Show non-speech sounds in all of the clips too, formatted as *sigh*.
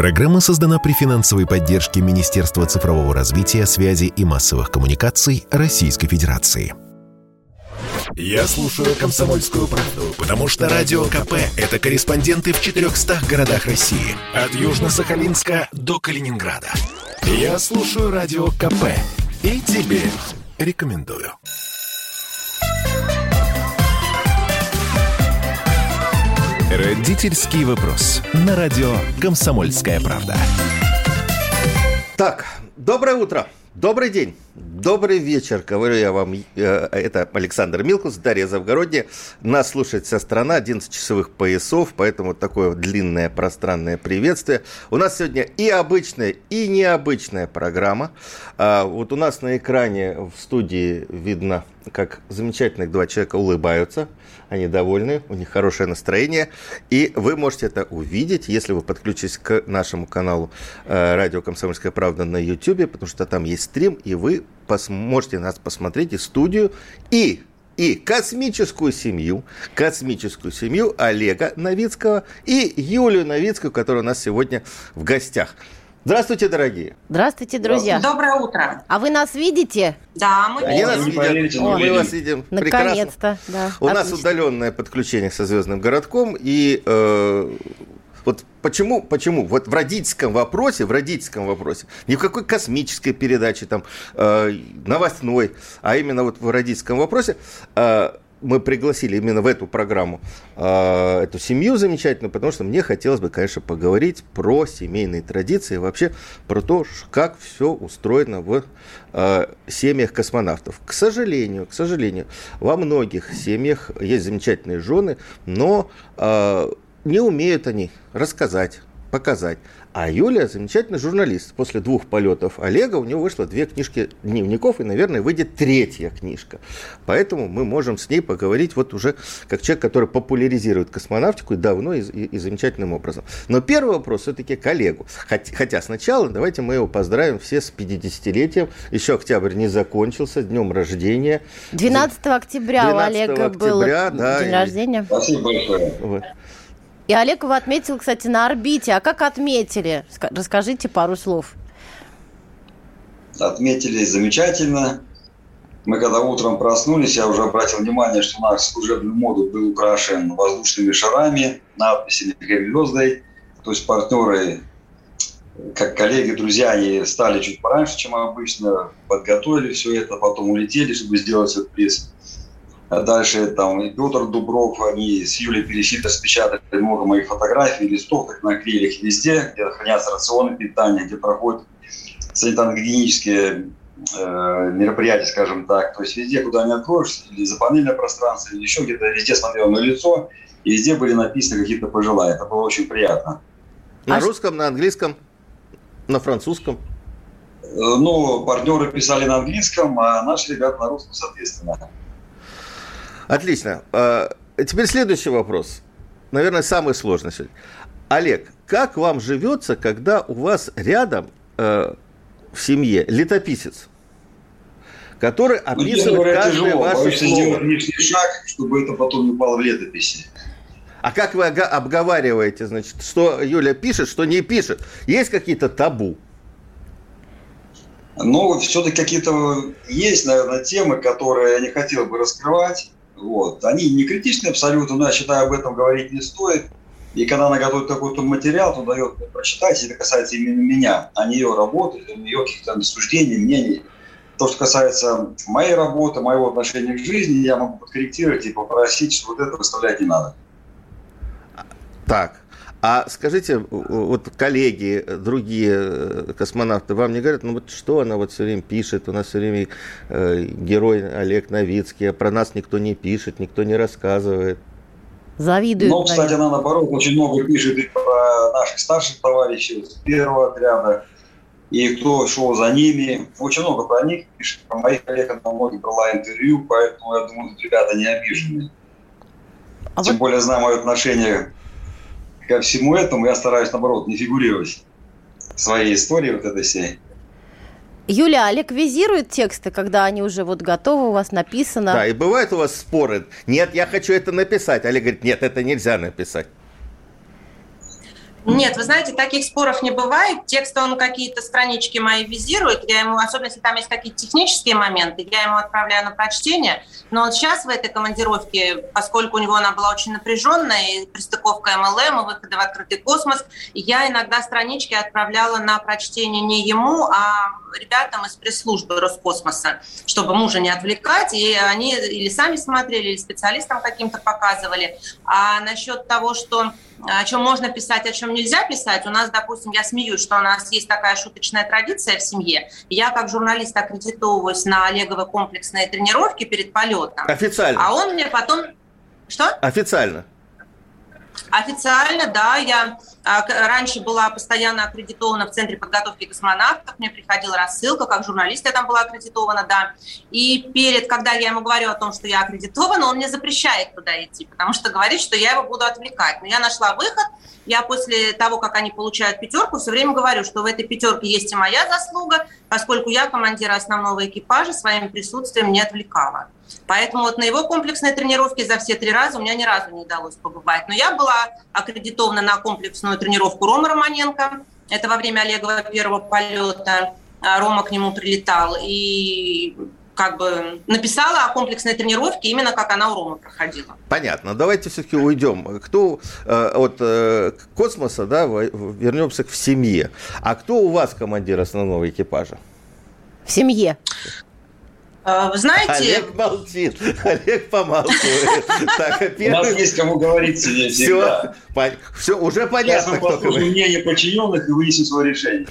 Программа создана при финансовой поддержке Министерства цифрового развития, связи и массовых коммуникаций Российской Федерации. Я слушаю «Комсомольскую правду», потому что «Радио КП» — это корреспонденты в 400 городах России. От Южно-Сахалинска до Калининграда. Я слушаю «Радио КП» и тебе рекомендую. Родительский вопрос. На радио «Комсомольская правда». Так, доброе утро. Добрый день, добрый вечер, говорю я вам. Э, это Александр Милкус, Дарья Завгородняя. Нас слушает вся страна, 11 часовых поясов, поэтому такое длинное пространное приветствие. У нас сегодня и обычная, и необычная программа. А, вот у нас на экране в студии видно, как замечательных два человека улыбаются – они довольны, у них хорошее настроение. И вы можете это увидеть, если вы подключитесь к нашему каналу э, «Радио Комсомольская правда» на YouTube, потому что там есть стрим, и вы можете нас посмотреть и студию, и и космическую семью, космическую семью Олега Новицкого и Юлию Новицкую, которая у нас сегодня в гостях. Здравствуйте, дорогие. Здравствуйте, друзья. Доброе утро. А вы нас видите? Да, мы Они нас видят. Поверите, мы вас видим Наконец-то, да. У Отлично. нас удаленное подключение со звездным городком, и э, вот почему, почему вот в родительском вопросе, в родительском вопросе, ни в какой космической передаче, там, э, новостной, а именно вот в родительском вопросе, э, мы пригласили именно в эту программу э, эту семью замечательную, потому что мне хотелось бы, конечно, поговорить про семейные традиции, вообще про то, как все устроено в э, семьях космонавтов. К сожалению, к сожалению, во многих семьях есть замечательные жены, но э, не умеют они рассказать, показать. А Юлия замечательный журналист. После двух полетов Олега у него вышло две книжки дневников, и, наверное, выйдет третья книжка. Поэтому мы можем с ней поговорить вот уже как человек, который популяризирует космонавтику и давно и, и, и замечательным образом. Но первый вопрос все-таки к Олегу. Хотя, хотя сначала давайте мы его поздравим все с 50-летием. Еще октябрь не закончился, днем рождения. 12 октября 12 у Олега октября, был да, день рождения. Спасибо большое. Вот. И Олег его отметил, кстати, на орбите. А как отметили? Расскажите пару слов. Отметили замечательно. Мы когда утром проснулись, я уже обратил внимание, что наш служебный модуль был украшен воздушными шарами, надписями звездой. То есть партнеры, как коллеги, друзья, они стали чуть пораньше, чем обычно, подготовили все это, потом улетели, чтобы сделать этот приз. А дальше там и Петр Дубров, они с Юлей Пересита распечатали много моих фотографий, листов, так наклеили их везде, где хранятся рационы питания, где проходят санитарно-гигиенические э, мероприятия, скажем так. То есть везде, куда не откроешь, или за панельное пространство, или еще где-то, везде смотрел на лицо, и везде были написаны какие-то пожелания. Это было очень приятно. На а русском, на английском, на французском? Э, ну, партнеры писали на английском, а наши ребята на русском, соответственно. Отлично. А, теперь следующий вопрос. Наверное, самый сложный сегодня. Олег, как вам живется, когда у вас рядом э, в семье летописец, который ну, описывает ну, каждое тяжело. ваше Боюсь слово? лишний шаг, чтобы это потом не упало в летописи. А как вы обговариваете, значит, что Юля пишет, что не пишет? Есть какие-то табу? Ну, все-таки какие-то есть, наверное, темы, которые я не хотел бы раскрывать. Вот. Они не критичны абсолютно, но я считаю, об этом говорить не стоит. И когда она готовит какой-то материал, то дает мне прочитать, это касается именно меня, а не ее работы, ее каких-то суждений, мнений. То, что касается моей работы, моего отношения к жизни, я могу подкорректировать и попросить, что вот это выставлять не надо. Так, а скажите, вот коллеги, другие э, космонавты вам не говорят, ну вот что она вот все время пишет, у нас все время э, герой Олег Новицкий, а про нас никто не пишет, никто не рассказывает. Завидуют. Ну, кстати, она наоборот очень много пишет и про наших старших товарищей с первого отряда, и кто шел за ними. Очень много про них пишет, про моих коллег она многих брала интервью, поэтому я думаю, ребята не обижены. А Тем вот... более, знаю мое отношение ко всему этому я стараюсь, наоборот, не фигурировать в своей истории вот этой всей. Юля, Олег визирует тексты, когда они уже вот готовы, у вас написано. Да, и бывают у вас споры. Нет, я хочу это написать. Олег говорит, нет, это нельзя написать. Нет, вы знаете, таких споров не бывает. Текст он какие-то странички мои визирует, я ему, особенно если там есть какие-то технические моменты, я ему отправляю на прочтение. Но вот сейчас в этой командировке, поскольку у него она была очень напряженная, и пристыковка МЛМ, и выходы в открытый космос, я иногда странички отправляла на прочтение не ему, а ребятам из пресс-службы Роскосмоса, чтобы мужа не отвлекать, и они или сами смотрели, или специалистам каким-то показывали. А насчет того, что о чем можно писать, о чем нельзя писать. У нас, допустим, я смеюсь, что у нас есть такая шуточная традиция в семье. Я как журналист аккредитовываюсь на Олеговы комплексные тренировки перед полетом. Официально? А он мне потом... Что? Официально. Официально, да, я раньше была постоянно аккредитована в Центре подготовки космонавтов, мне приходила рассылка, как журналист я там была аккредитована, да. И перед, когда я ему говорю о том, что я аккредитована, он мне запрещает туда идти, потому что говорит, что я его буду отвлекать. Но я нашла выход, я после того, как они получают пятерку, все время говорю, что в этой пятерке есть и моя заслуга, поскольку я командира основного экипажа своим присутствием не отвлекала. Поэтому вот на его комплексной тренировке за все три раза у меня ни разу не удалось побывать. Но я была аккредитована на комплексную тренировку Рома Романенко. Это во время Олегова первого полета. А Рома к нему прилетал. И как бы написала о комплексной тренировке именно как она у Ромы проходила. Понятно. Давайте все-таки уйдем. Кто э, от э, космоса, да, вернемся к семье. А кто у вас командир основного экипажа? В семье. Э, вы знаете... Олег молчит, Олег помалкивает. Так, У нас есть кому говорить сегодня всегда. Все, все уже понятно, Сейчас кто мнение подчиненных и выясним свое решение.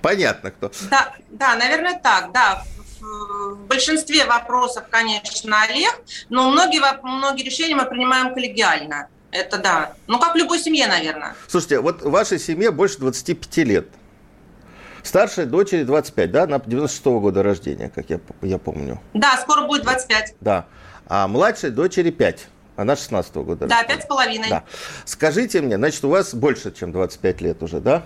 Понятно, кто. Да, да, наверное, так, да. В большинстве вопросов, конечно, Олег, но многие, многие решения мы принимаем коллегиально. Это да. Ну, как в любой семье, наверное. Слушайте, вот в вашей семье больше 25 лет. Старшей дочери 25, да? Она 96 -го года рождения, как я, я помню. Да, скоро будет 25. Да. А младшей дочери 5. Она 16 -го года. Да, пять с половиной. Да. Скажите мне, значит, у вас больше, чем 25 лет уже, да?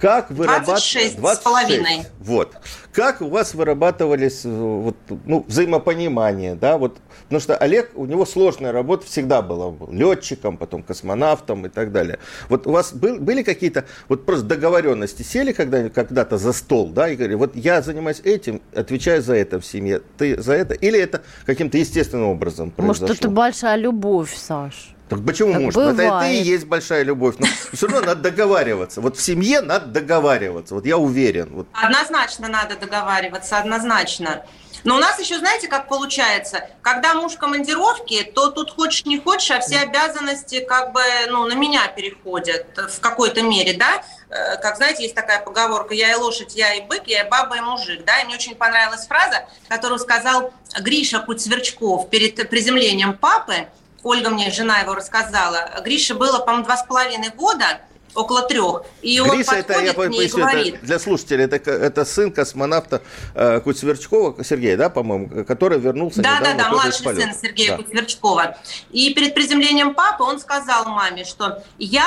Как вырабатывались... 26 с половиной. Вот. Как у вас вырабатывались э, вот, ну, взаимопонимание, да, вот, потому что Олег, у него сложная работа всегда была, летчиком, потом космонавтом и так далее. Вот у вас был, были какие-то вот просто договоренности, сели когда, когда-то за стол, да, и говорили, вот я занимаюсь этим, отвечаю за это в семье, ты за это, или это каким-то естественным образом произошло? Может, это большая любовь, Саш? Так почему так может? Это, это и есть большая любовь. Но все равно надо договариваться. Вот в семье надо договариваться. Вот я уверен. Вот. Однозначно надо договариваться, однозначно. Но у нас еще, знаете, как получается, когда муж в командировке, то тут хочешь не хочешь, а все обязанности как бы ну, на меня переходят в какой-то мере, да. Э, как, знаете, есть такая поговорка «я и лошадь, я и бык, я и баба, и мужик», да. И мне очень понравилась фраза, которую сказал Гриша Путь-Сверчков перед приземлением папы, Ольга мне, жена его, рассказала. Грише было, по-моему, два с половиной года, около трех. И Гриша, он это, я поясню, говорит... Это для слушателей, это, это сын космонавта э, Куцверчкова, Сергея, да, по-моему, который вернулся Да, да, да, младший сын Сергея да. Куцверчкова. И перед приземлением папы он сказал маме, что я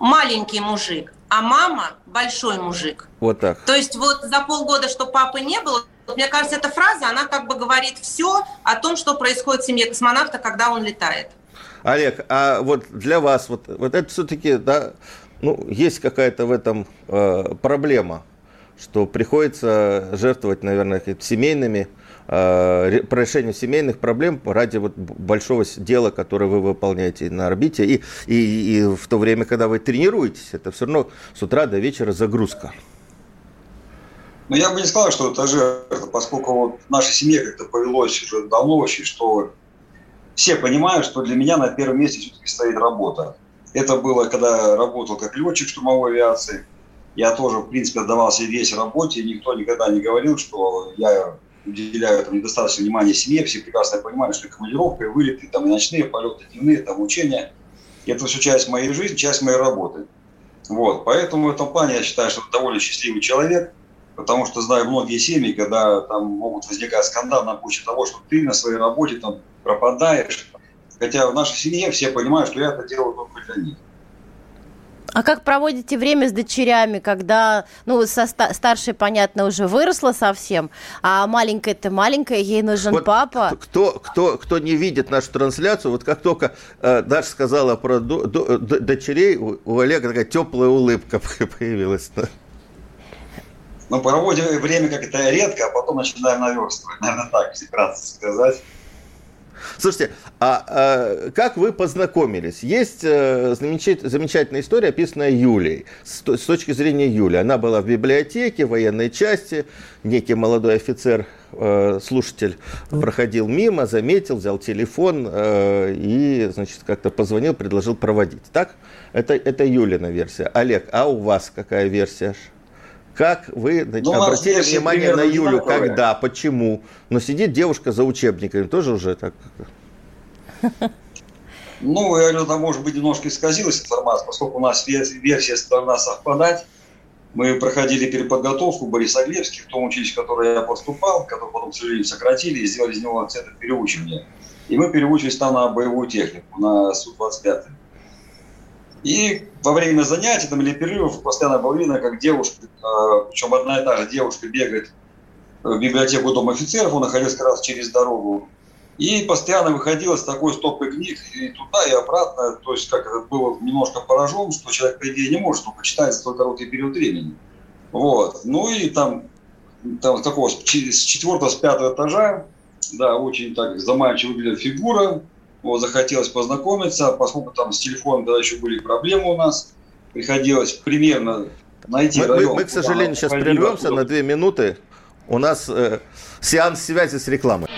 маленький мужик, а мама большой мужик. Вот так. То есть вот за полгода, что папы не было, мне кажется, эта фраза, она как бы говорит все о том, что происходит в семье космонавта, когда он летает. Олег, а вот для вас, вот, вот это все-таки, да, ну, есть какая-то в этом э, проблема, что приходится жертвовать, наверное, семейными, э, по решению семейных проблем ради вот большого дела, которое вы выполняете на орбите. И, и, и в то время, когда вы тренируетесь, это все равно с утра до вечера загрузка. Но я бы не сказал, что это жертва, поскольку вот в нашей семье как-то повелось уже давно очень, что все понимают, что для меня на первом месте все-таки стоит работа. Это было, когда работал как летчик штурмовой авиации. Я тоже, в принципе, отдавался весь работе, и никто никогда не говорил, что я уделяю там, недостаточно внимания семье. Все прекрасно понимают, что и командировка, и вылеты, там, и ночные полеты, дневные, там, учения. И это все часть моей жизни, часть моей работы. Вот. Поэтому в этом плане я считаю, что довольно счастливый человек – потому что знаю многие семьи, когда там могут возникать скандалы на почве того, что ты на своей работе там пропадаешь. Хотя в нашей семье все понимают, что я это делаю только для них. А как проводите время с дочерями, когда, ну, со ста- старшей, понятно, уже выросла совсем, а маленькая-то маленькая, ей нужен Вот папа. Кто, кто, кто не видит нашу трансляцию, вот как только э, Даша сказала про до- до- дочерей, у, у Олега такая теплая улыбка *laughs* появилась. Мы проводим время как-то редко, а потом начинаем наверстывать. Наверное, так, если вкратце сказать. Слушайте, а, а как вы познакомились? Есть э, замечат- замечательная история, описанная Юлей. С, с точки зрения Юли. Она была в библиотеке, в военной части. Некий молодой офицер, э, слушатель, проходил мимо, заметил, взял телефон э, и, значит, как-то позвонил, предложил проводить. Так? Это, это Юлина версия. Олег, а у вас какая версия? Как вы Ну, обратили внимание на Юлю? Когда? Почему? Но сидит девушка за учебниками, тоже уже так. *laughs* Ну, я говорю, там, может быть, немножко исказилась информация, поскольку у нас вер- версия должна совпадать. Мы проходили переподготовку в Борисоглебске, в том училище, в которое я поступал, которое потом, к сожалению, сократили и сделали из него центр переучивания. И мы переучились там на боевую технику, на Су-25. И во время занятий там, или перерывов постоянно было видно, как девушка, э, причем одна и та же девушка бегает в библиотеку Дома офицеров, он находился как раз через дорогу, и постоянно выходила с такой стопкой книг и туда, и обратно. То есть, как это было немножко поражен, что человек, по идее, не может только читать столь короткий период времени. Вот. Ну и там, там такого с четвертого, с пятого этажа, да, очень так заманчиво выглядит фигура. Вот, захотелось познакомиться, поскольку там с телефоном тогда еще были проблемы у нас. Приходилось примерно найти Мы, мы- район. мы, к куда сожалению, сейчас прервемся откуда на две минуты. У нас э, сеанс связи с рекламой.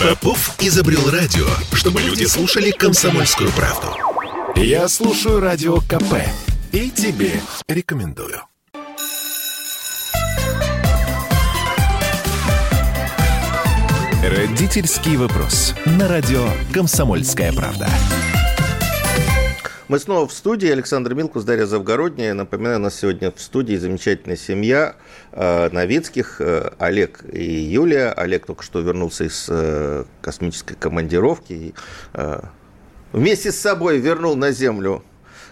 Попов изобрел радио, чтобы люди слушали комсомольскую правду. Я слушаю радио КП и тебе рекомендую. Родительский вопрос. На радио «Комсомольская правда». Мы снова в студии. Александр Милкус, Дарья Завгородняя. Напоминаю, у нас сегодня в студии замечательная семья э, Новицких, э, Олег и Юлия. Олег только что вернулся из э, космической командировки. И, вместе с собой вернул на Землю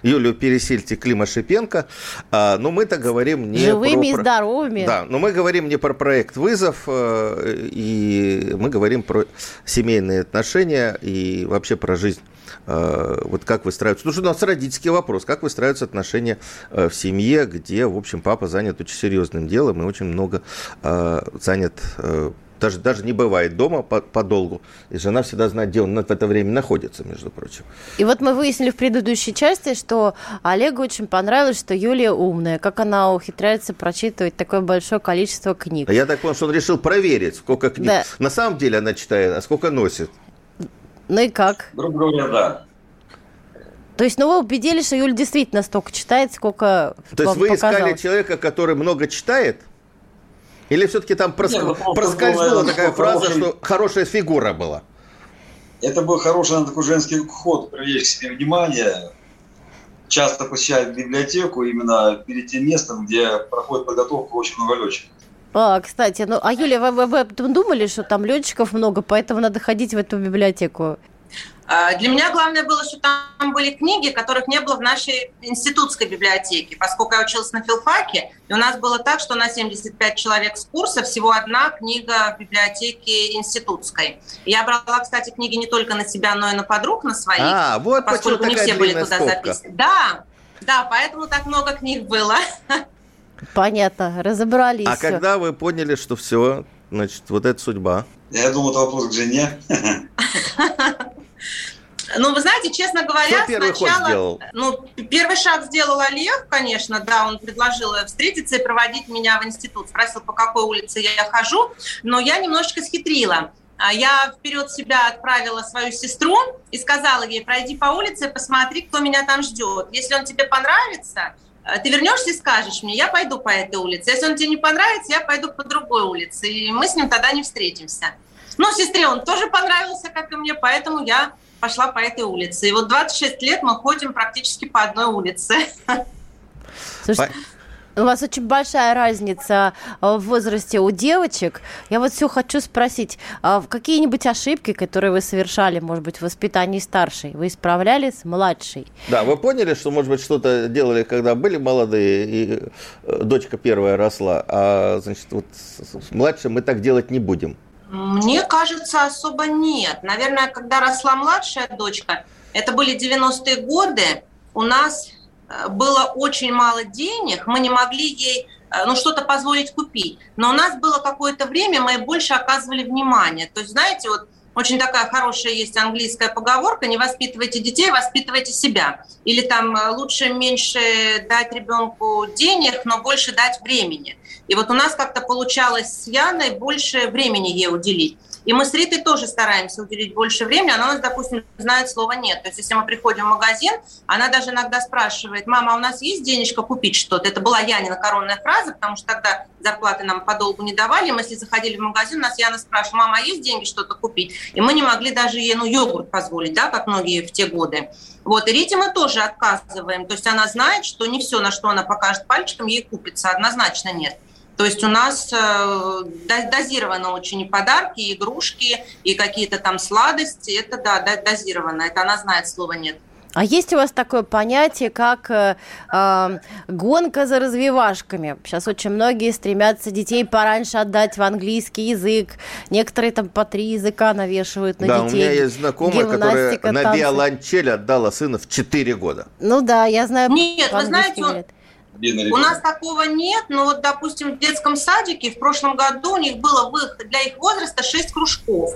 Юлию Пересильте Клима Шипенко. А, но мы-то говорим не Живыми и про... здоровыми. Да, но мы говорим не про проект «Вызов», э, и мы говорим про семейные отношения и вообще про жизнь. Э, Вот как выстраиваются... Потому что у нас родительский вопрос. Как выстраиваются отношения э, в семье, где, в общем, папа занят очень серьезным делом и очень много э, занят... Даже, даже не бывает дома по- подолгу. И жена всегда знает, где он в это время находится, между прочим. И вот мы выяснили в предыдущей части, что Олегу очень понравилось, что Юлия умная, как она ухитряется прочитывать такое большое количество книг. А я так понял, что он решил проверить, сколько книг Да. на самом деле она читает, а сколько носит. Ну и как? Грубо говоря, да. То есть, ну вы убедились, что Юля действительно столько читает, сколько То есть вы искали показалось. человека, который много читает? Или все-таки там прос- Нет, ну, проскользнула было, такая что фраза, хороший- что хорошая фигура была? Это был хороший наверное, такой женский ход, привлечь к себе внимание. Часто посещает библиотеку именно перед тем местом, где проходит подготовка очень много летчиков. А, кстати, ну, а Юля, вы, вы, вы об этом думали, что там летчиков много, поэтому надо ходить в эту библиотеку? А, Для меня главное было, что там были книги, которых не было в нашей институтской библиотеке, поскольку я училась на филфаке, и у нас было так, что на 75 человек с курса всего одна книга в библиотеке институтской. Я брала, кстати, книги не только на себя, но и на подруг, на своих, А, вот поскольку не все были туда стопка. записаны. Да, да, поэтому так много книг было. Понятно, разобрались. А всё. когда вы поняли, что все, значит, вот это судьба? Я думал, это вопрос к жене. *laughs* Ну, вы знаете, честно говоря, Кто первый ход сначала... сделал? Ну, первый шаг сделал Олег, конечно, да, он предложил встретиться и проводить меня в институт. Спросил, по какой улице я хожу, но я немножечко схитрила. А Я вперед себя отправила свою сестру и сказала ей, пройди по улице, посмотри, кто меня там ждет. Если он тебе понравится, э, ты вернешься и скажешь мне, я пойду по этой улице. Если он тебе не понравится, я пойду по другой улице. И мы с ним тогда не встретимся. Ну, сестре он тоже понравился, как и мне, поэтому я пошла по этой улице. И вот 26 лет мы ходим практически по одной улице. Слушайте, У вас очень большая разница в возрасте у девочек. Я вот все хочу спросить, а какие-нибудь ошибки, которые вы совершали, может быть, в воспитании старшей, вы исправляли с младшей? Да, вы поняли, что, может быть, что-то делали, когда были молодые, и дочка первая росла, а, значит, вот с младшей мы так делать не будем? Мне кажется, особо нет. Наверное, когда росла младшая дочка, это были 90-е годы, у нас э, было очень мало денег, мы не могли ей э, ну, что-то позволить купить. Но у нас было какое-то время, мы больше оказывали внимание. То есть, знаете, вот очень такая хорошая есть английская поговорка, не воспитывайте детей, воспитывайте себя. Или там э, лучше меньше дать ребенку денег, но больше дать времени. И вот у нас как-то получалось с Яной больше времени ей уделить. И мы с Ритой тоже стараемся уделить больше времени. Она у нас, допустим, знает слова «нет». То есть если мы приходим в магазин, она даже иногда спрашивает, мама, а у нас есть денежка купить что-то? Это была Янина коронная фраза, потому что тогда зарплаты нам подолгу не давали. Мы если заходили в магазин, у нас Яна спрашивала, мама, а есть деньги что-то купить? И мы не могли даже ей ну, йогурт позволить, да, как многие в те годы. Вот, и Рите мы тоже отказываем. То есть она знает, что не все, на что она покажет пальчиком, ей купится. Однозначно нет. То есть у нас э, дозировано очень и подарки, и игрушки, и какие-то там сладости. Это, да, дозировано. Это она знает, слова нет. А есть у вас такое понятие, как э, э, гонка за развивашками? Сейчас очень многие стремятся детей пораньше отдать в английский язык. Некоторые там по три языка навешивают на да, детей. Да, у меня есть знакомая, которая танцы. на виолончель отдала сына в 4 года. Ну да, я знаю. Нет, вы знаете, он, у нас такого нет, но вот, допустим, в детском садике в прошлом году у них было для их возраста 6 кружков.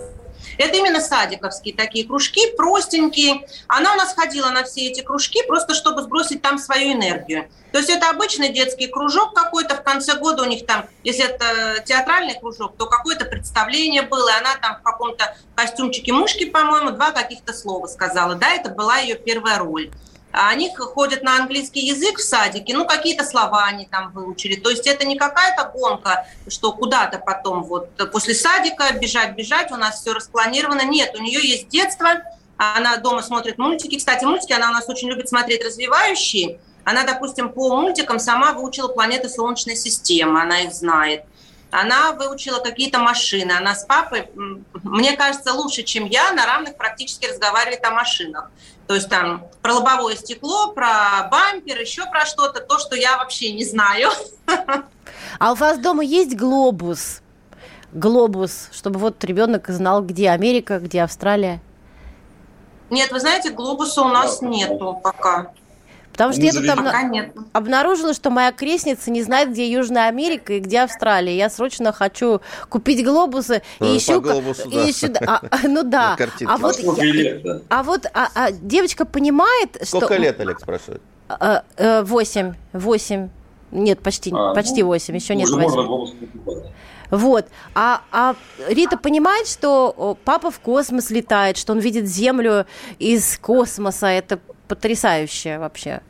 Это именно садиковские такие кружки, простенькие. Она у нас ходила на все эти кружки, просто чтобы сбросить там свою энергию. То есть это обычный детский кружок какой-то, в конце года у них там, если это театральный кружок, то какое-то представление было, и она там в каком-то костюмчике мышки, по-моему, два каких-то слова сказала. Да, это была ее первая роль они ходят на английский язык в садике, ну, какие-то слова они там выучили. То есть это не какая-то гонка, что куда-то потом вот после садика бежать, бежать, у нас все распланировано. Нет, у нее есть детство, она дома смотрит мультики. Кстати, мультики она у нас очень любит смотреть развивающие. Она, допустим, по мультикам сама выучила планеты Солнечной системы, она их знает. Она выучила какие-то машины. Она с папой, мне кажется, лучше, чем я, на равных практически разговаривает о машинах. То есть там про лобовое стекло, про бампер, еще про что-то, то, что я вообще не знаю. *laughs* А у вас дома есть глобус? Глобус, чтобы вот ребенок знал, где Америка, где Австралия? Нет, вы знаете, глобуса у нас нету пока. Потому что я тут обна... обнаружила, что моя крестница не знает, где Южная Америка и где Австралия. Я срочно хочу купить глобусы и ну, ищу... Глобусу, и ищу... А, ну да. А вот, я... а вот а, а, девочка понимает, Сколько что... Сколько лет, Олег спрашивает? А, а, восемь. Восемь. Нет, почти, а, почти ну, восемь. Еще нет восемь. Вот. А, а Рита понимает, что папа в космос летает, что он видит Землю из космоса. Это потрясающее вообще.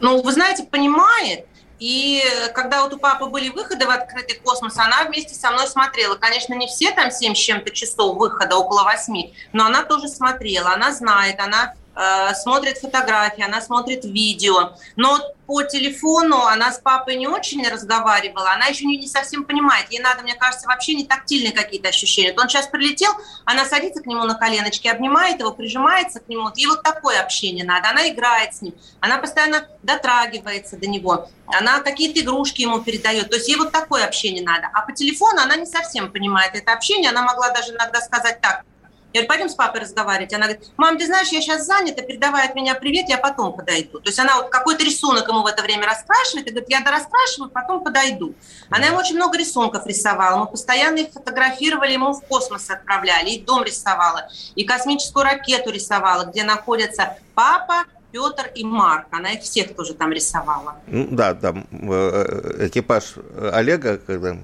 Ну, вы знаете, понимает. И когда вот у папы были выходы в открытый космос, она вместе со мной смотрела. Конечно, не все там 7 с чем-то часов выхода, около 8, но она тоже смотрела, она знает, она смотрит фотографии, она смотрит видео. Но по телефону она с папой не очень разговаривала, она еще не, совсем понимает. Ей надо, мне кажется, вообще не тактильные какие-то ощущения. Вот он сейчас прилетел, она садится к нему на коленочки, обнимает его, прижимается к нему. Ей вот такое общение надо. Она играет с ним, она постоянно дотрагивается до него, она какие-то игрушки ему передает. То есть ей вот такое общение надо. А по телефону она не совсем понимает это общение. Она могла даже иногда сказать так, я говорю, пойдем с папой разговаривать. Она говорит, мам, ты знаешь, я сейчас занята, передавай от меня привет, я потом подойду. То есть она вот какой-то рисунок ему в это время раскрашивает, и говорит, я дораскрашиваю, потом подойду. Она ему очень много рисунков рисовала, мы постоянно их фотографировали, ему в космос отправляли, и дом рисовала, и космическую ракету рисовала, где находятся папа, Петр и Марк. Она их всех тоже там рисовала. Ну, да, там э, экипаж Олега, когда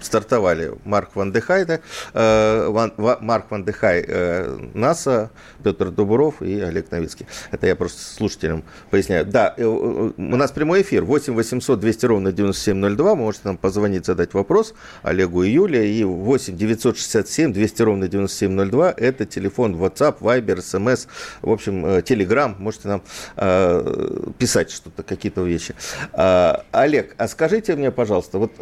стартовали Марк Ван Дехайда, э, Ван, Марк Ван Дехай э, НАСА, Петр Дубуров и Олег Новицкий. Это я просто слушателям поясняю. Да, э, у нас прямой эфир 8 800 200 ровно 9702. Можете нам позвонить, задать вопрос Олегу и Юле. И 8 967 200 ровно 9702. Это телефон WhatsApp, Viber, SMS, в общем, Telegram. Можете нам писать что-то, какие-то вещи. Олег, а скажите мне, пожалуйста, вот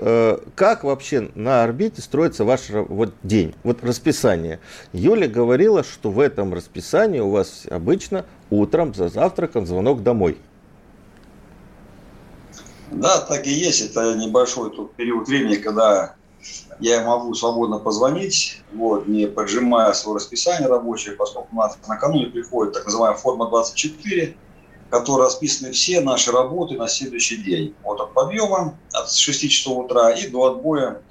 как вообще на орбите строится ваш вот день, вот расписание. Юля говорила, что в этом расписании у вас обычно утром за завтраком звонок домой. Да, так и есть. Это небольшой тот период времени, когда я могу свободно позвонить, вот, не поджимая свое расписание рабочее, поскольку у нас накануне приходит так называемая форма 24, которой расписаны все наши работы на следующий день. Вот от подъема, от 6 часов утра и до отбоя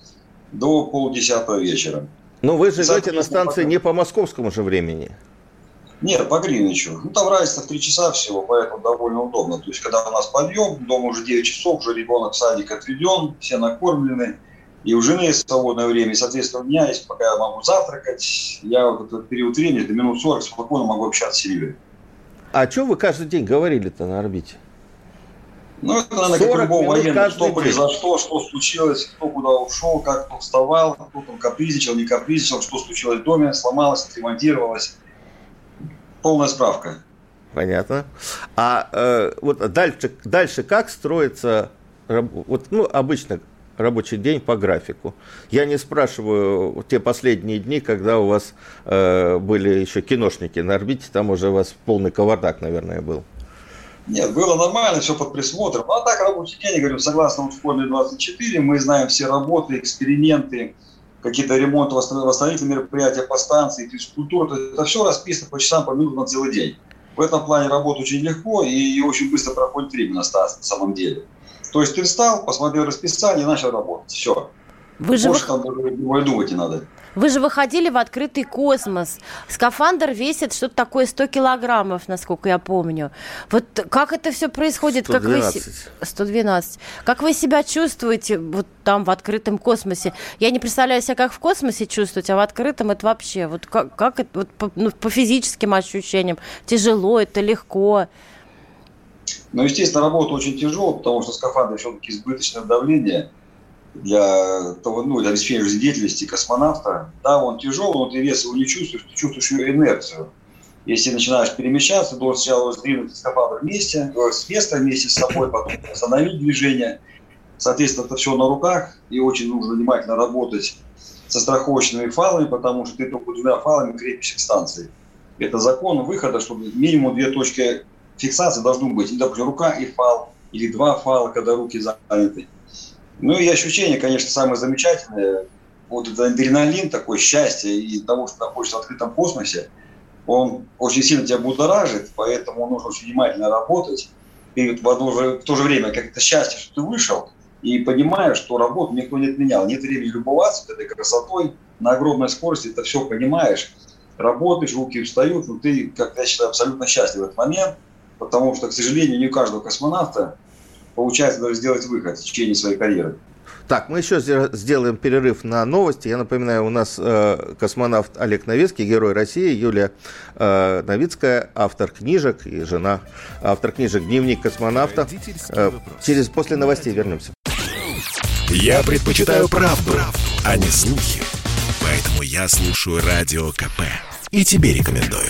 до полдесятого вечера. Но вы живете на станции пока... не по московскому же времени. Нет, по Гринвичу. Ну, там разница в 3 часа всего, поэтому довольно удобно. То есть, когда у нас подъем, дома уже 9 часов, уже ребенок в садик отведен, все накормлены, и у жены есть свободное время, и, соответственно, у меня есть, пока я могу завтракать, я вот этот период времени, до минут 40 спокойно могу общаться с семьей. А что вы каждый день говорили-то на орбите? Ну, это, наверное, как любого военного, что день. произошло, что случилось, кто куда ушел, как кто вставал, кто там капризничал, не капризничал, что случилось в доме, сломалось, отремонтировалось. Полная справка. Понятно. А э, вот дальше, дальше как строится, вот, ну, обычно рабочий день по графику. Я не спрашиваю те последние дни, когда у вас э, были еще киношники на орбите, там уже у вас полный кавардак, наверное, был. Нет, было нормально, все под присмотром. Ну, а так рабочий день, говорю, согласно формуле 24, мы знаем все работы, эксперименты, какие-то ремонты, восстановительные мероприятия по станции, физкультура. Это все расписано по часам, по минутам на целый день. В этом плане работа очень легко и очень быстро проходит время на станции, на самом деле. То есть ты встал, посмотрел расписание и начал работать. Все. Вы же Больше там думать не надо. Вы же выходили в открытый космос. Скафандр весит что-то такое 100 килограммов, насколько я помню. Вот как это все происходит? 112. Как вы... 112. Как вы себя чувствуете вот там, в открытом космосе? Я не представляю себя, как в космосе чувствовать, а в открытом это вообще. Вот как, как это вот по, ну, по физическим ощущениям? Тяжело это, легко? Ну, естественно, работа очень тяжелая, потому что скафандр все-таки избыточное давление – для того, ну, для обеспечения жизнедеятельности космонавта, да, он тяжелый, но ты вес его не чувствуешь, ты чувствуешь ее инерцию. Если начинаешь перемещаться, ты должен сначала сдвинуть скафандр вместе, э, с места вместе с собой, потом остановить движение. Соответственно, это все на руках, и очень нужно внимательно работать со страховочными фалами, потому что ты только двумя фалами крепишься к станции. Это закон выхода, чтобы минимум две точки фиксации должны быть. Или, допустим, рука и фал, или два фала, когда руки заняты. Ну и ощущение, конечно, самое замечательное. Вот этот адреналин, такое счастье и того, что находишься в открытом космосе, он очень сильно тебя будоражит, поэтому нужно очень внимательно работать. И в, одно же, в то же время, как это счастье, что ты вышел, и понимаешь, что работу никто не отменял. Нет времени любоваться этой красотой, на огромной скорости это все понимаешь, работаешь, руки встают, но ты, как я считаю, абсолютно счастлив в этот момент, потому что, к сожалению, не у каждого космонавта получается даже сделать выход в течение своей карьеры. Так, мы еще сделаем перерыв на новости. Я напоминаю, у нас э, космонавт Олег Новицкий, герой России, Юлия э, Новицкая, автор книжек и жена, автор книжек «Дневник космонавта». Э, через после новостей вернемся. Я предпочитаю правду, правду, а не слухи. Поэтому я слушаю Радио КП. И тебе рекомендую.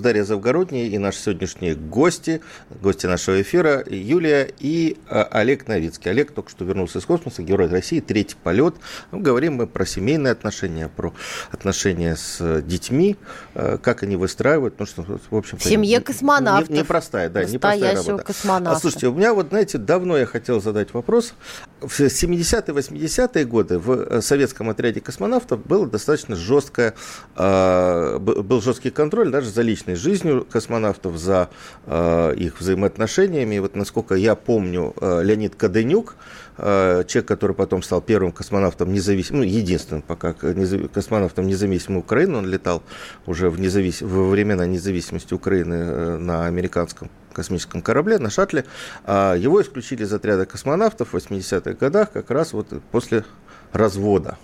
Дарья Завгородняя и наши сегодняшние гости, гости нашего эфира, Юлия и а, Олег Новицкий. Олег только что вернулся из космоса, герой России, третий полет. Ну, говорим мы про семейные отношения, про отношения с детьми, а, как они выстраивают. Ну, что, в общем В семье космонавтов. Непростая, не да, непростая работа. космонавта. А, слушайте, у меня вот, знаете, давно я хотел задать вопрос. в 70-е, 80-е годы в советском отряде космонавтов было достаточно жесткое, э, был жесткий контроль даже за личной жизнью космонавтов, за э, их взаимоотношениями. И вот насколько я помню, Леонид Каденюк, человек, который потом стал первым космонавтом независимым, ну, единственным пока космонавтом независимой Украины, он летал уже в независ... во времена независимости Украины на американском космическом корабле, на шаттле. А его исключили из отряда космонавтов в 80-х годах, как раз вот после развода.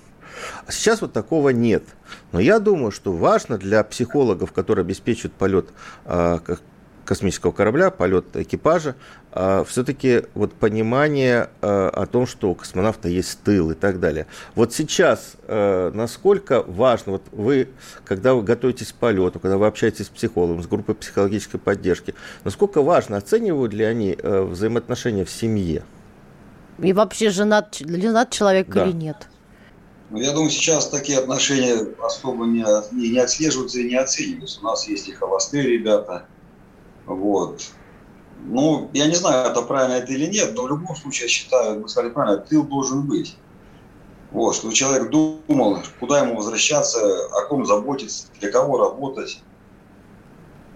А сейчас вот такого нет. Но я думаю, что важно для психологов, которые обеспечивают полет а, космического корабля, полет экипажа, а, все-таки вот понимание а, о том, что у космонавта есть тыл и так далее. Вот сейчас насколько важно, вот вы, когда вы готовитесь к полету, когда вы общаетесь с психологом, с группой психологической поддержки, насколько важно, оценивают ли они взаимоотношения в семье? И вообще женат, женат человек да. или нет? Ну, я думаю, сейчас такие отношения особо не, не отслеживаются и не оцениваются. У нас есть и холостые ребята – вот. Ну, я не знаю, это правильно это или нет, но в любом случае, я считаю, вы сказали правильно, тыл должен быть. Вот, чтобы человек думал, куда ему возвращаться, о ком заботиться, для кого работать.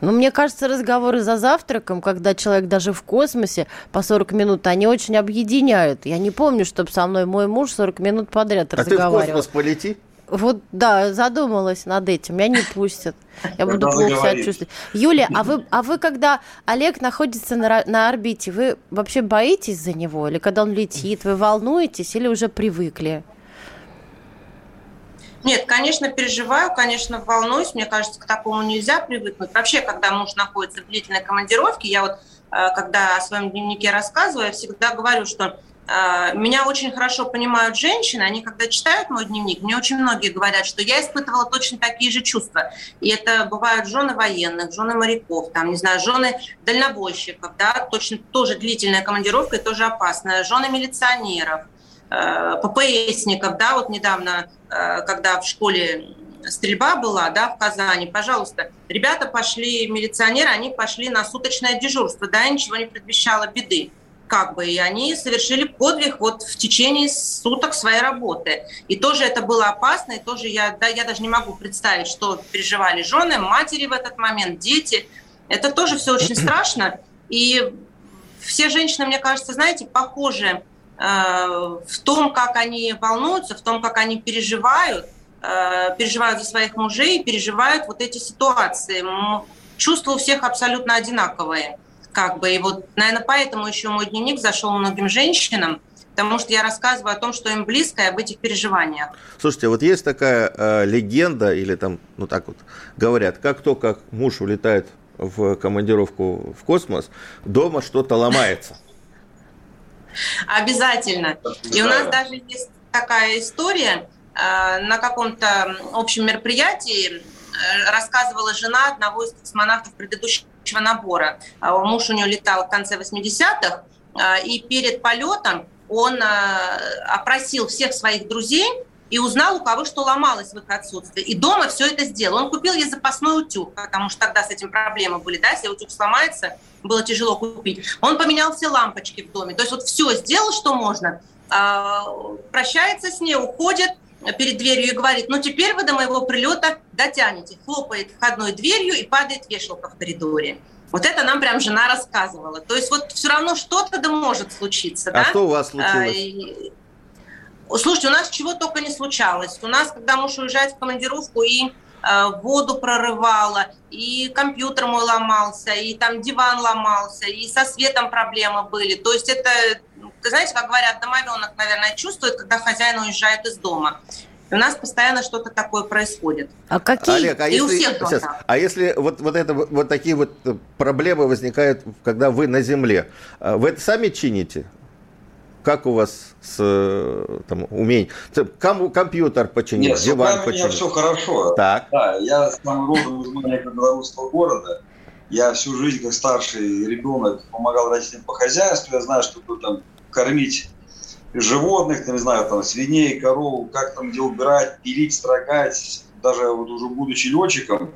Ну, мне кажется, разговоры за завтраком, когда человек даже в космосе по 40 минут, они очень объединяют. Я не помню, чтобы со мной мой муж 40 минут подряд а разговаривал. А ты в космос полети? Вот, да, задумалась над этим. Меня не пустят. Я буду плохо себя чувствовать. Юлия, а вы, а вы, когда Олег находится на, на орбите, вы вообще боитесь за него? Или когда он летит, вы волнуетесь или уже привыкли? Нет, конечно, переживаю, конечно, волнуюсь. Мне кажется, к такому нельзя привыкнуть. Вообще, когда муж находится в длительной командировке, я вот, э, когда о своем дневнике рассказываю, я всегда говорю, что а, меня очень хорошо понимают женщины, они когда читают мой дневник, мне очень многие говорят, что я испытывала точно такие же чувства. И это бывают жены военных, жены моряков, там, не знаю, жены дальнобойщиков, да, точно тоже длительная командировка и тоже опасная, жены милиционеров, э, ППСников, да, вот недавно, э, когда в школе стрельба была, да, в Казани, пожалуйста, ребята пошли, милиционеры, они пошли на суточное дежурство, да, ничего не предвещало беды как бы, и они совершили подвиг вот в течение суток своей работы. И тоже это было опасно, и тоже я, да, я даже не могу представить, что переживали жены, матери в этот момент, дети. Это тоже все очень страшно. И все женщины, мне кажется, знаете, похожи э, в том, как они волнуются, в том, как они переживают, э, переживают за своих мужей, переживают вот эти ситуации. Чувства у всех абсолютно одинаковые как бы, и вот, наверное, поэтому еще мой дневник зашел многим женщинам, потому что я рассказываю о том, что им близко, и об этих переживаниях. Слушайте, вот есть такая э, легенда, или там, ну так вот говорят, как только муж улетает в командировку в космос, дома что-то ломается. Обязательно. И у нас даже есть такая история, э, на каком-то общем мероприятии э, рассказывала жена одного из космонавтов предыдущего набора. А, муж у нее летал в конце 80-х, а, и перед полетом он опросил всех своих друзей и узнал, у кого что ломалось в их отсутствии. И дома все это сделал. Он купил ей запасной утюг, потому что тогда с этим проблемы были, да, если утюг сломается, было тяжело купить. Он поменял все лампочки в доме. То есть вот все сделал, что можно, прощается с ней, уходит, перед дверью и говорит, ну теперь вы до моего прилета дотянете. Хлопает входной дверью и падает вешалка в коридоре. Вот это нам прям жена рассказывала. То есть вот все равно что-то да может случиться. А да? что у вас случилось? Слушайте, у нас чего только не случалось. У нас, когда муж уезжает в командировку и э, воду прорывало, и компьютер мой ломался, и там диван ломался, и со светом проблемы были. То есть это знаете, как говорят, домовенок, наверное, чувствует, когда хозяин уезжает из дома. у нас постоянно что-то такое происходит. А какие? Олег, а, если, сейчас, а если вот, вот, это, вот такие вот проблемы возникают, когда вы на земле, а вы это сами чините? Как у вас с там, умением? Кому компьютер починить, Нет, диван починить? у меня все хорошо. Так. Да, я сам родом из маленького белорусского города. Я всю жизнь, как старший ребенок, помогал родителям по хозяйству. Я знаю, что там кормить животных, не знаю, там, свиней, коров, как там где убирать, пилить, строгать. Даже вот уже будучи летчиком,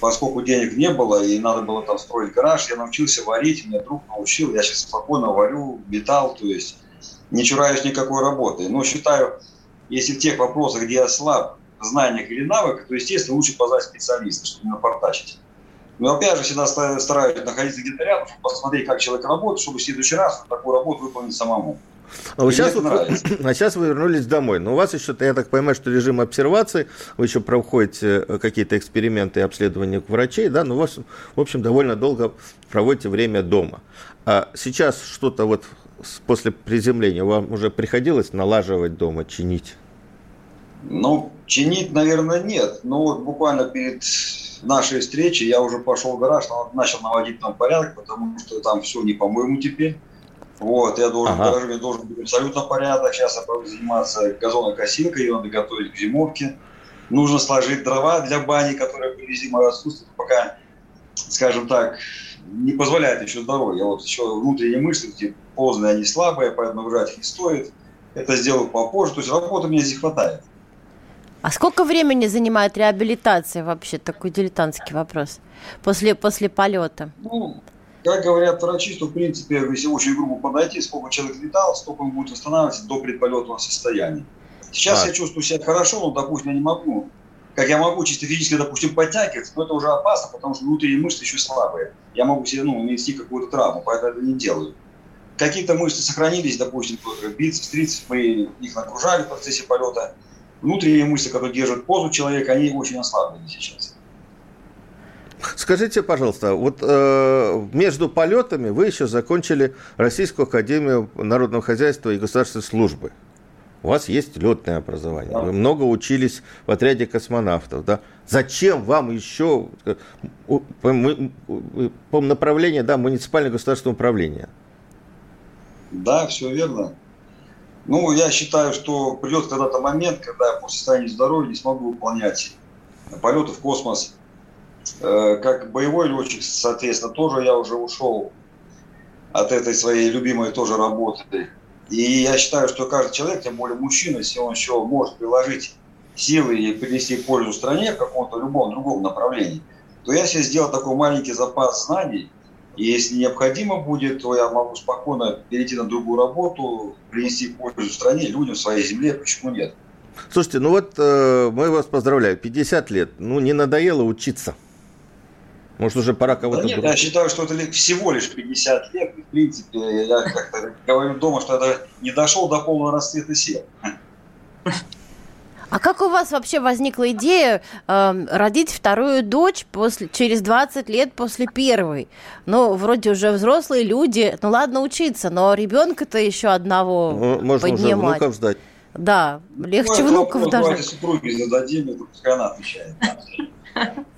поскольку денег не было и надо было там строить гараж, я научился варить, меня друг научил, я сейчас спокойно варю, металл, то есть не чураюсь никакой работы. Но считаю, если в тех вопросах, где я слаб в знаниях или навыках, то, естественно, лучше позвать специалиста, чтобы не напортачить. Но опять же, всегда стараюсь находиться где-то рядом, чтобы посмотреть, как человек работает, чтобы в следующий раз такую работу выполнить самому. А, вот сейчас, вот, *clears throat* а сейчас вы вернулись домой. Но у вас еще, я так понимаю, что режим обсервации, вы еще проходите э, какие-то эксперименты и обследования врачей, да, но у вас, в общем, довольно долго проводите время дома. А сейчас что-то вот после приземления вам уже приходилось налаживать дома, чинить? Ну, чинить, наверное, нет. Но вот буквально перед нашей встречей я уже пошел в гараж, начал наводить там порядок, потому что там все не по-моему теперь. Вот, я должен, ага. гараже должен быть абсолютно порядок. Сейчас я буду заниматься газонокосилкой, ее надо готовить к зимовке. Нужно сложить дрова для бани, которые были зимой отсутствуют, пока, скажем так, не позволяет еще здоровье. Вот еще внутренние мышцы, эти поздние, они слабые, поэтому нагружать их не стоит. Это сделаю попозже. То есть работы мне здесь хватает. А сколько времени занимает реабилитация вообще? Такой дилетантский вопрос. После, после полета. Ну, как говорят врачи, что в принципе, если очень грубо подойти, сколько человек летал, столько он будет восстанавливаться до предполетного состояния. Сейчас а. я чувствую себя хорошо, но, допустим, я не могу как я могу чисто физически, допустим, подтягиваться, но это уже опасно, потому что внутренние мышцы еще слабые. Я могу себе, ну, нанести какую-то травму, поэтому это не делаю. Какие-то мышцы сохранились, допустим, бицепс, трицепс, мы их нагружали в процессе полета. Внутренние мышцы, которые держат позу человека, они очень ослаблены сейчас. Скажите, пожалуйста, вот э, между полетами вы еще закончили Российскую Академию Народного Хозяйства и Государственной Службы. У вас есть летное образование, вы много учились в отряде космонавтов, да? Зачем вам еще по, по направлению, да, муниципальное государственное управление? Да, все верно. Ну, я считаю, что придет когда-то момент, когда я по состоянию здоровья не смогу выполнять полеты в космос. Э, как боевой летчик, соответственно, тоже я уже ушел от этой своей любимой тоже работы и я считаю, что каждый человек, тем более мужчина, если он еще может приложить силы и принести пользу стране в каком-то любом другом направлении, то я себе сделал такой маленький запас знаний, и если необходимо будет, то я могу спокойно перейти на другую работу, принести пользу стране, людям, своей земле, почему нет? Слушайте, ну вот э, мы вас поздравляем, 50 лет, ну не надоело учиться? Может, уже пора кого-то... Да нет, я считаю, что это всего лишь 50 лет. в принципе, я как-то говорю дома, что это не дошел до полного расцвета сил. А как у вас вообще возникла идея э, родить вторую дочь после, через 20 лет после первой? Ну, вроде уже взрослые люди, ну ладно учиться, но ребенка-то еще одного ну, можно поднимать. Можно уже внуков ждать. Да, легче ну, внуков даже. Давайте супруги зададим, это пускай она отвечает. *laughs*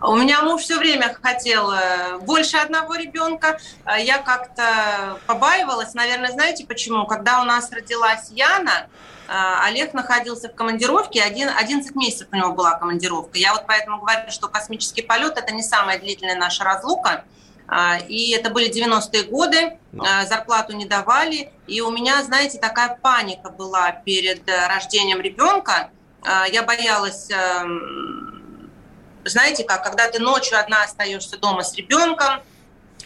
У меня муж все время хотел э, больше одного ребенка. Э, я как-то побаивалась. Наверное, знаете почему? Когда у нас родилась Яна, э, Олег находился в командировке, один, 11 месяцев у него была командировка. Я вот поэтому говорю, что космический полет – это не самая длительная наша разлука. И это были 90-е годы, зарплату не давали. И у меня, знаете, такая паника была перед рождением ребенка. Я боялась эм, знаете как, когда ты ночью одна остаешься дома с ребенком,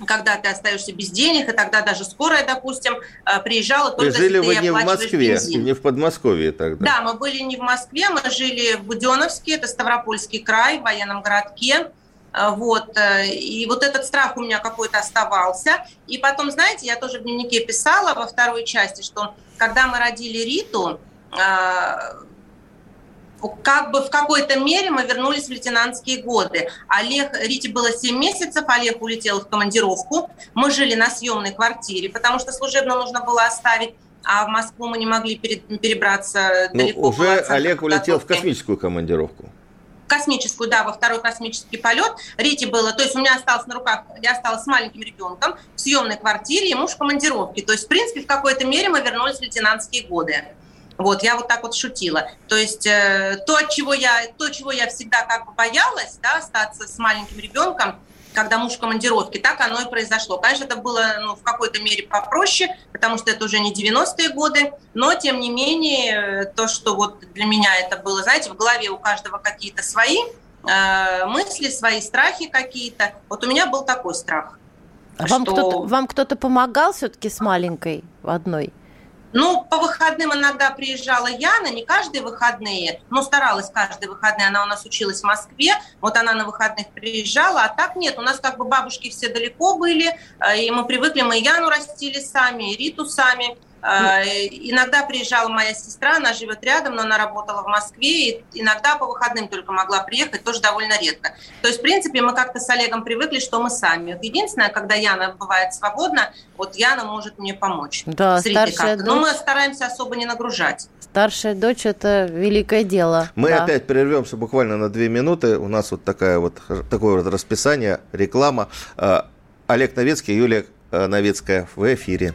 когда ты остаешься без денег, и тогда даже скорая, допустим, э, приезжала только Жили вы не в Москве, бензин. не в Подмосковье тогда? Да, мы были не в Москве, мы жили в Буденовске, это Ставропольский край, в военном городке. Э, вот. Э, и вот этот страх у меня какой-то оставался. И потом, знаете, я тоже в дневнике писала во второй части, что когда мы родили Риту, как бы в какой-то мере мы вернулись в лейтенантские годы. Олег, Рите было 7 месяцев, Олег улетел в командировку. Мы жили на съемной квартире, потому что служебно нужно было оставить а в Москву мы не могли перебраться ну, далеко. Уже Олег улетел в космическую командировку космическую, да, во второй космический полет. Рите было, то есть у меня осталось на руках, я осталась с маленьким ребенком в съемной квартире, и муж в командировке. То есть, в принципе, в какой-то мере мы вернулись в лейтенантские годы. Вот, я вот так вот шутила. То есть э, то, чего я, то, чего я всегда как бы боялась, да, остаться с маленьким ребенком, когда муж в командировке, так оно и произошло. Конечно, это было ну, в какой-то мере попроще, потому что это уже не 90-е годы, но, тем не менее, то, что вот для меня это было, знаете, в голове у каждого какие-то свои э, мысли, свои страхи какие-то. Вот у меня был такой страх. А вам кто-то, вам кто-то помогал все-таки с маленькой одной? Ну, по выходным иногда приезжала Яна, не каждые выходные, но старалась каждые выходные. Она у нас училась в Москве, вот она на выходных приезжала, а так нет. У нас как бы бабушки все далеко были, э, и мы привыкли, мы Яну растили сами, и Риту сами. А, иногда приезжала моя сестра, она живет рядом, но она работала в Москве, и иногда по выходным только могла приехать, тоже довольно редко. То есть, в принципе, мы как-то с Олегом привыкли, что мы сами. Единственное, когда Яна бывает свободна, вот Яна может мне помочь. Да, старшая дочь... Но мы стараемся особо не нагружать. Старшая дочь – это великое дело. Мы да. опять прервемся буквально на две минуты. У нас вот, такая вот такое вот расписание, реклама. А, Олег Новецкий, Юлия э, Новецкая в эфире.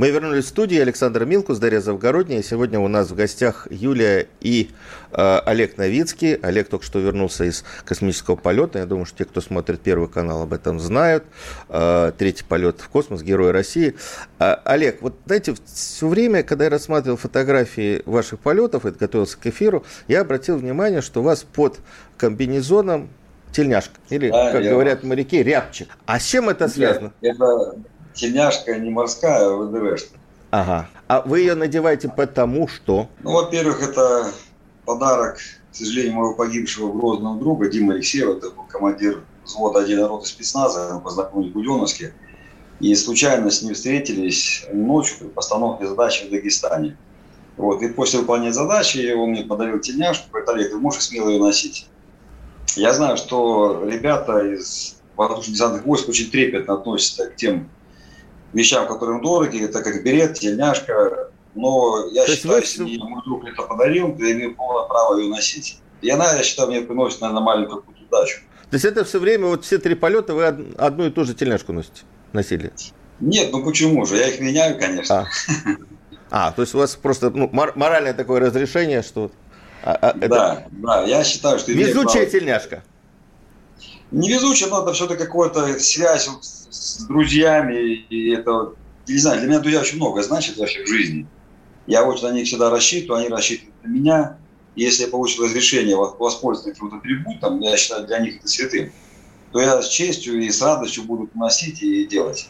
Мы вернулись в студию. Александр Милкус, Дарья Завгородняя. Сегодня у нас в гостях Юлия и э, Олег Новицкий. Олег только что вернулся из космического полета. Я думаю, что те, кто смотрит Первый канал, об этом знают. Э, третий полет в космос, Герой России. Э, Олег, вот знаете, все время, когда я рассматривал фотографии ваших полетов и готовился к эфиру, я обратил внимание, что у вас под комбинезоном тельняшка. Или, а, как я... говорят моряки, рябчик. А с чем это связано? Это тельняшка не морская, а ВДВшная. Ага. А вы ее надеваете потому что? Ну, во-первых, это подарок, к сожалению, моего погибшего грозного друга Дима Алексеева. Это был командир взвода 1 роты спецназа. Мы познакомились в Буденовске. И случайно с ним встретились ночью при постановке задачи в Дагестане. Вот. И после выполнения задачи он мне подарил тельняшку. Говорит, Олег, ты можешь смело ее носить? Я знаю, что ребята из воздушно-десантных войск очень трепетно относятся к тем вещам, которые им дороги, это как берет, тельняшка. Но я То считаю, если мне мой друг это подарил, то я имею полное право ее носить. И она, я считаю, мне приносит, наверное, маленькую какую-то удачу. То есть это все время, вот все три полета вы одну и ту же тельняшку носите, носили? Нет, ну почему же? Я их меняю, конечно. А, а то есть у вас просто ну, моральное такое разрешение, что... А, а, это... Да, да, я считаю, что... Везучая право... тельняшка. Невезучая, но это все-таки какая-то связь с друзьями, и это, не знаю, для меня друзья очень много значит вообще в жизни. Я очень на них всегда рассчитываю, они рассчитывают на меня. И если я получил разрешение воспользоваться каким-то атрибутом, я считаю для них это святым, то я с честью и с радостью буду носить и делать.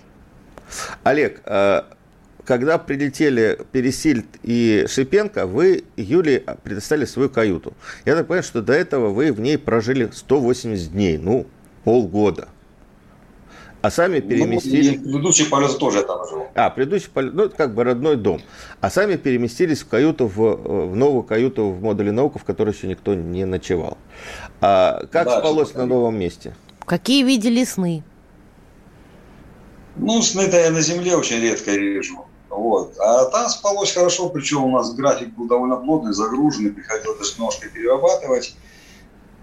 Олег, а, когда прилетели Пересильд и Шипенко, вы Юле предоставили свою каюту. Я так понимаю, что до этого вы в ней прожили 180 дней, ну, полгода – а сами переместились... Ну, предыдущий полет тоже там жил. А, предыдущий полет, ну, это как бы родной дом. А сами переместились в каюту, в, в новую каюту в модуле наука, в которой еще никто не ночевал. А как да, спалось на новом месте? Какие видели сны? Ну, сны-то я на земле очень редко вижу. Вот. А там спалось хорошо, причем у нас график был довольно плотный, загруженный, приходилось даже немножко перерабатывать.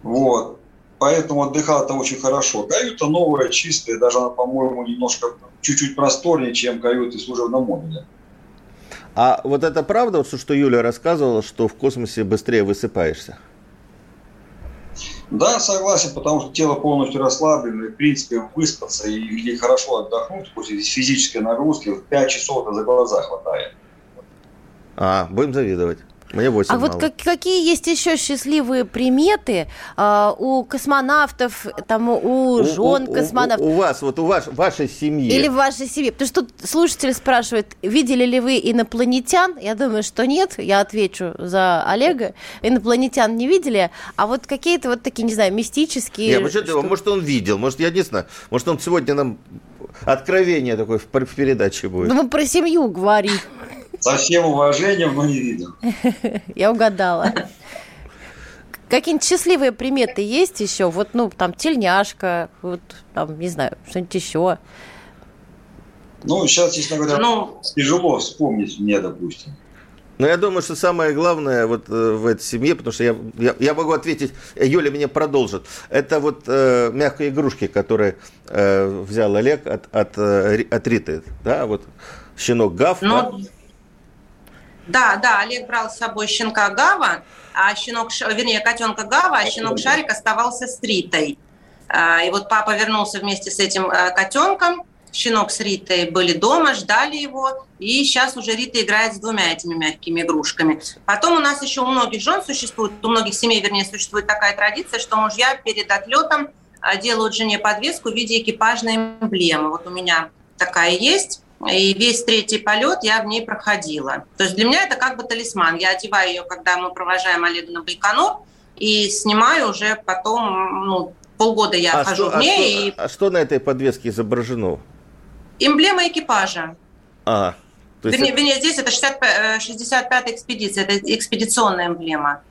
Вот. Поэтому отдыхал это очень хорошо. Каюта новая, чистая, даже она, по-моему, немножко чуть-чуть просторнее, чем каюты служебного модуля. А вот это правда, что Юля рассказывала, что в космосе быстрее высыпаешься? Да, согласен, потому что тело полностью расслаблено, и, в принципе, выспаться и, и хорошо отдохнуть после физической нагрузки в 5 часов за глаза хватает. А, будем завидовать. Мне 8 А мало. вот как, какие есть еще счастливые приметы э, у космонавтов, там, у жен у, космонавтов? У, у, у вас, вот у вас, вашей семьи. Или в вашей семье. Потому что тут слушатель спрашивает, видели ли вы инопланетян? Я думаю, что нет. Я отвечу за Олега. Инопланетян не видели. А вот какие-то вот такие, не знаю, мистические... Нет, что... может, он видел. Может, я не знаю. Может, он сегодня нам откровение такое в передаче будет. Ну, мы про семью говорим. Со всем уважением, но не видел. *laughs* Я угадала. Какие-нибудь счастливые приметы есть еще? Вот, ну, там, тельняшка, вот, там, не знаю, что-нибудь еще. Ну, сейчас, честно говоря, ну, тяжело вспомнить мне, допустим. Но я думаю, что самое главное вот э, в этой семье, потому что я, я, я могу ответить, Юля меня продолжит, это вот э, мягкие игрушки, которые э, взял Олег от, от, э, от Риты, да, вот щенок Гав. Ну, Да, да, Олег брал с собой щенка Гава, а щенок, вернее, котенка Гава, а щенок Шарик оставался с Ритой. А, и вот папа вернулся вместе с этим э, котенком, щенок с Ритой были дома, ждали его, и сейчас уже Рита играет с двумя этими мягкими игрушками. Потом у нас еще у многих жен существует, у многих семей, вернее, существует такая традиция, что мужья перед отлетом а, делают жене подвеску в виде экипажной эмблемы. Вот у меня такая есть. И весь третий полет я в ней проходила. То есть для меня это как бы талисман. Я одеваю ее, когда мы провожаем Олега на Байконур, и снимаю уже потом, ну, полгода я а хожу что, в ней. А что, и... а что на этой подвеске изображено? Эмблема экипажа. А, то есть вернее, это... вернее, здесь это 65-я э, экспедиция, это экспедиционная эмблема.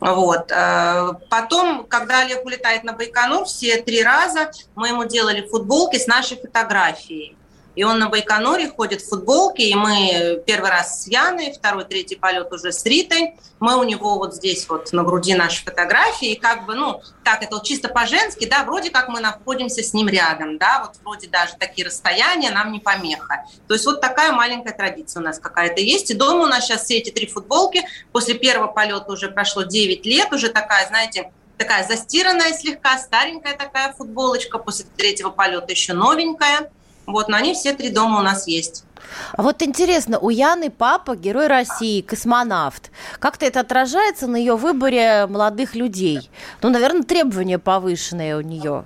Вот. Э, потом, когда Олег улетает на Байконур, все три раза мы ему делали футболки с нашей фотографией. И он на Байконуре ходит в футболке, и мы первый раз с Яной, второй, третий полет уже с Ритой. Мы у него вот здесь вот на груди наши фотографии, и как бы, ну, так, это вот чисто по-женски, да, вроде как мы находимся с ним рядом, да, вот вроде даже такие расстояния нам не помеха. То есть вот такая маленькая традиция у нас какая-то есть. И дома у нас сейчас все эти три футболки, после первого полета уже прошло 9 лет, уже такая, знаете, такая застиранная слегка, старенькая такая футболочка, после третьего полета еще новенькая – вот, но они все три дома у нас есть. А вот интересно, у Яны папа герой России, космонавт. Как-то это отражается на ее выборе молодых людей? Ну, наверное, требования повышенные у нее.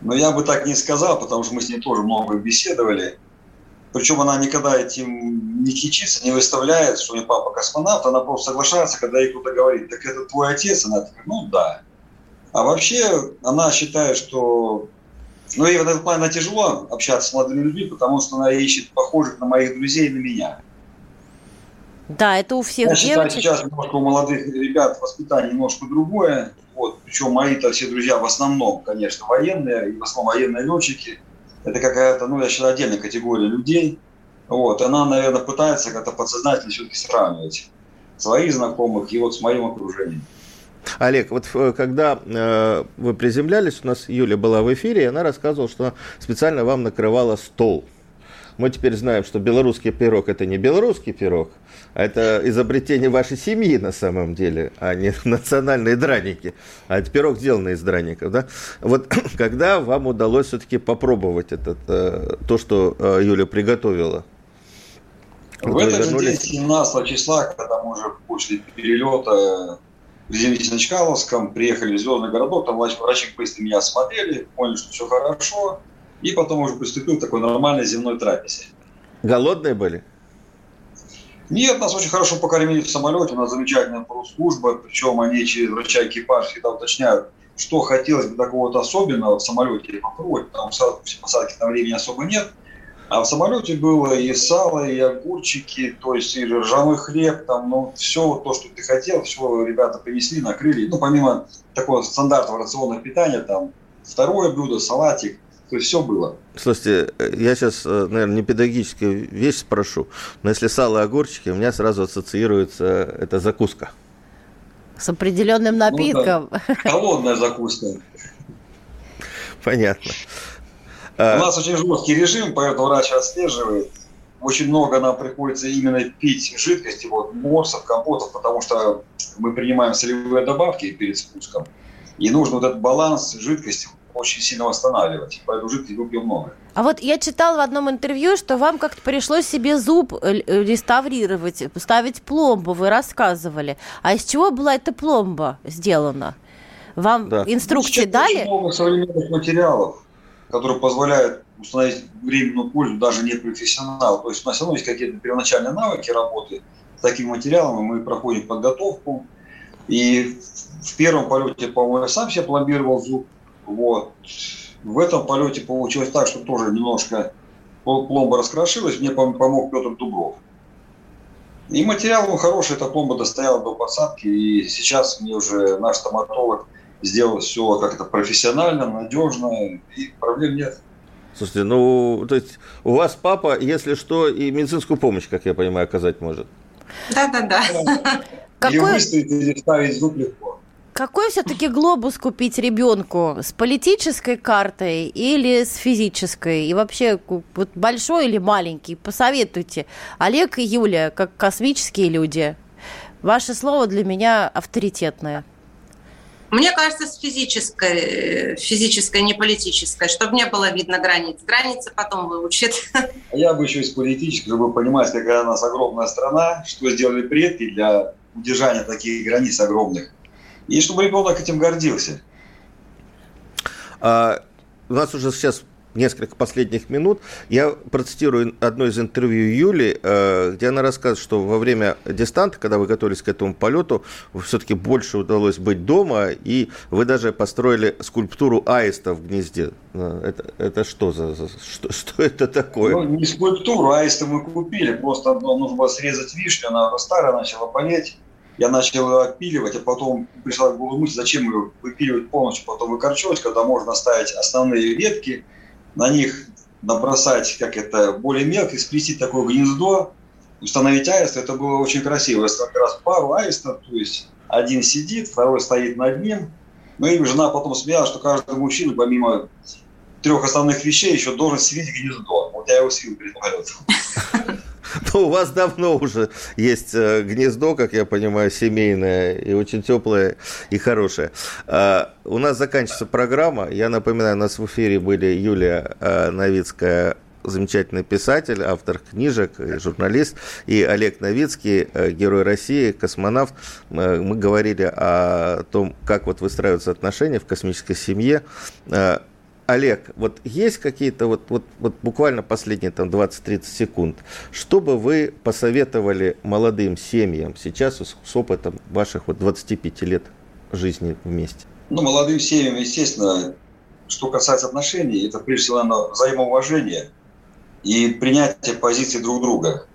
Но я бы так не сказал, потому что мы с ней тоже много беседовали. Причем она никогда этим не кичится, не выставляет, что у нее папа космонавт. Она просто соглашается, когда ей кто-то говорит, так это твой отец. Она такая, ну да. А вообще она считает, что ну и в этом плане тяжело общаться с молодыми людьми, потому что она ищет похожих на моих друзей и на меня. Да, это у всех Я считаю, сейчас немножко у молодых ребят воспитание немножко другое. Вот, причем мои-то все друзья в основном, конечно, военные, и в основном военные летчики. Это какая-то, ну, я считаю, отдельная категория людей. Вот, она, наверное, пытается как-то подсознательно все-таки сравнивать своих знакомых и вот с моим окружением. Олег, вот э, когда э, вы приземлялись, у нас Юля была в эфире, и она рассказывала, что специально вам накрывала стол. Мы теперь знаем, что белорусский пирог – это не белорусский пирог, а это изобретение вашей семьи на самом деле, а не *laughs* национальные драники. А это пирог, сделанный из драников. Да? Вот *clears throat* когда вам удалось все-таки попробовать этот, э, то, что э, Юля приготовила? В этот же день, 17 числа, когда мы уже после перелета приземлились на Чкаловском, приехали в Звездный городок, там врачи быстро меня осмотрели, поняли, что все хорошо, и потом уже приступил к такой нормальной земной трапезе. Голодные были? Нет, нас очень хорошо покормили в самолете, у нас замечательная служба, причем они через врача экипаж всегда уточняют, что хотелось бы такого-то особенного в самолете попробовать, потому что посадки на времени особо нет – а в самолете было и сало, и огурчики, то есть и ржаной хлеб, там, ну, все то, что ты хотел, все ребята принесли, накрыли. Ну, помимо такого стандартного рационного питания, там, второе блюдо, салатик, то есть все было. Слушайте, я сейчас, э, наверное, не педагогическую вещь спрошу, но если сало и огурчики, у меня сразу ассоциируется эта закуска. С определенным напитком. Ну, да. Холодная закуска. Понятно. У нас очень жесткий режим, поэтому врач отслеживает. Очень много нам приходится именно пить жидкости, вот морсов, компотов, потому что мы принимаем солевые добавки перед спуском. И нужно вот этот баланс жидкости очень сильно восстанавливать. Поэтому жидкости выпьем много. А вот я читала в одном интервью, что вам как-то пришлось себе зуб э, э, реставрировать, ставить пломбу, вы рассказывали. А из чего была эта пломба сделана? Вам да. инструкции ну, дали? Очень много современных материалов который позволяет установить временную пользу даже не профессионал. То есть у нас все равно есть какие-то первоначальные навыки работы с таким материалом, мы проходим подготовку. И в первом полете, по-моему, я сам себе пломбировал зуб. Вот. В этом полете получилось так, что тоже немножко пломба раскрошилась, мне помог Петр Дубров. И материал хороший, эта пломба достояла до посадки, и сейчас мне уже наш стоматолог – сделать все как-то профессионально, надежно, и проблем нет. Слушайте, ну, то есть у вас папа, если что, и медицинскую помощь, как я понимаю, оказать может. Да-да-да. Или выставить, или вставить зуб легко. какой все-таки глобус купить ребенку? С политической картой или с физической? И вообще, вот большой или маленький? Посоветуйте. Олег и Юля, как космические люди. Ваше слово для меня авторитетное. Мне кажется, с физической, физической, не политической, чтобы не было видно границ. Границы потом выучат. Я бы еще из политической, чтобы понимать, какая у нас огромная страна, что сделали предки для удержания таких границ огромных. И чтобы ребенок этим гордился. А, у нас уже сейчас несколько последних минут. Я процитирую одно из интервью Юли, э, где она рассказывает, что во время дистанта, когда вы готовились к этому полету, все-таки больше удалось быть дома, и вы даже построили скульптуру аиста в гнезде. Э, это, это что за... Что, что это такое? Ну, не скульптуру, аиста мы купили, просто нужно было срезать вишню, она старая, начала болеть. Я начал ее отпиливать, а потом пришла к голову мысль, зачем ее выпиливать полностью, потом выкорчевать, когда можно оставить основные ветки, на них набросать, как это, более мелко, сплести такое гнездо, установить аист, это было очень красиво. Это как раз пару аистов, то есть один сидит, второй стоит над ним. Ну и жена потом смеялась, что каждый мужчина, помимо трех основных вещей, еще должен свить гнездо. Вот я его свил перед полетом. *laughs* *laughs* Ну, у вас давно уже есть э, гнездо, как я понимаю, семейное, и очень теплое и хорошее. А, у нас заканчивается программа. Я напоминаю, у нас в эфире были Юлия э, Новицкая, замечательный писатель, автор книжек, журналист, и Олег Новицкий, э, герой России, космонавт. Мы говорили о том, как вот выстраиваются отношения в космической семье. Олег, вот есть какие-то вот, вот, вот буквально последние там 20-30 секунд, что бы вы посоветовали молодым семьям сейчас с, с опытом ваших вот 25 лет жизни вместе? Ну, молодым семьям, естественно, что касается отношений, это прежде всего наверное, взаимоуважение и принятие позиции друг друга.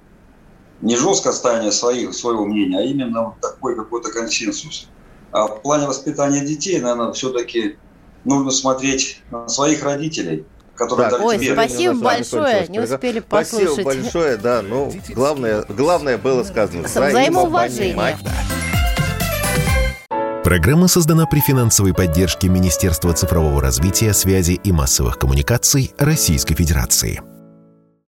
Не жестко отстаивание своих, своего мнения, а именно такой какой-то консенсус. А в плане воспитания детей, наверное, все-таки нужно смотреть на своих родителей, которые так, Ой, тебе... спасибо большое, не успели послушать. Спасибо большое, да, ну, главное, главное было сказано. Взаимоуважение. Программа создана при финансовой поддержке Министерства цифрового развития, связи и массовых коммуникаций Российской Федерации.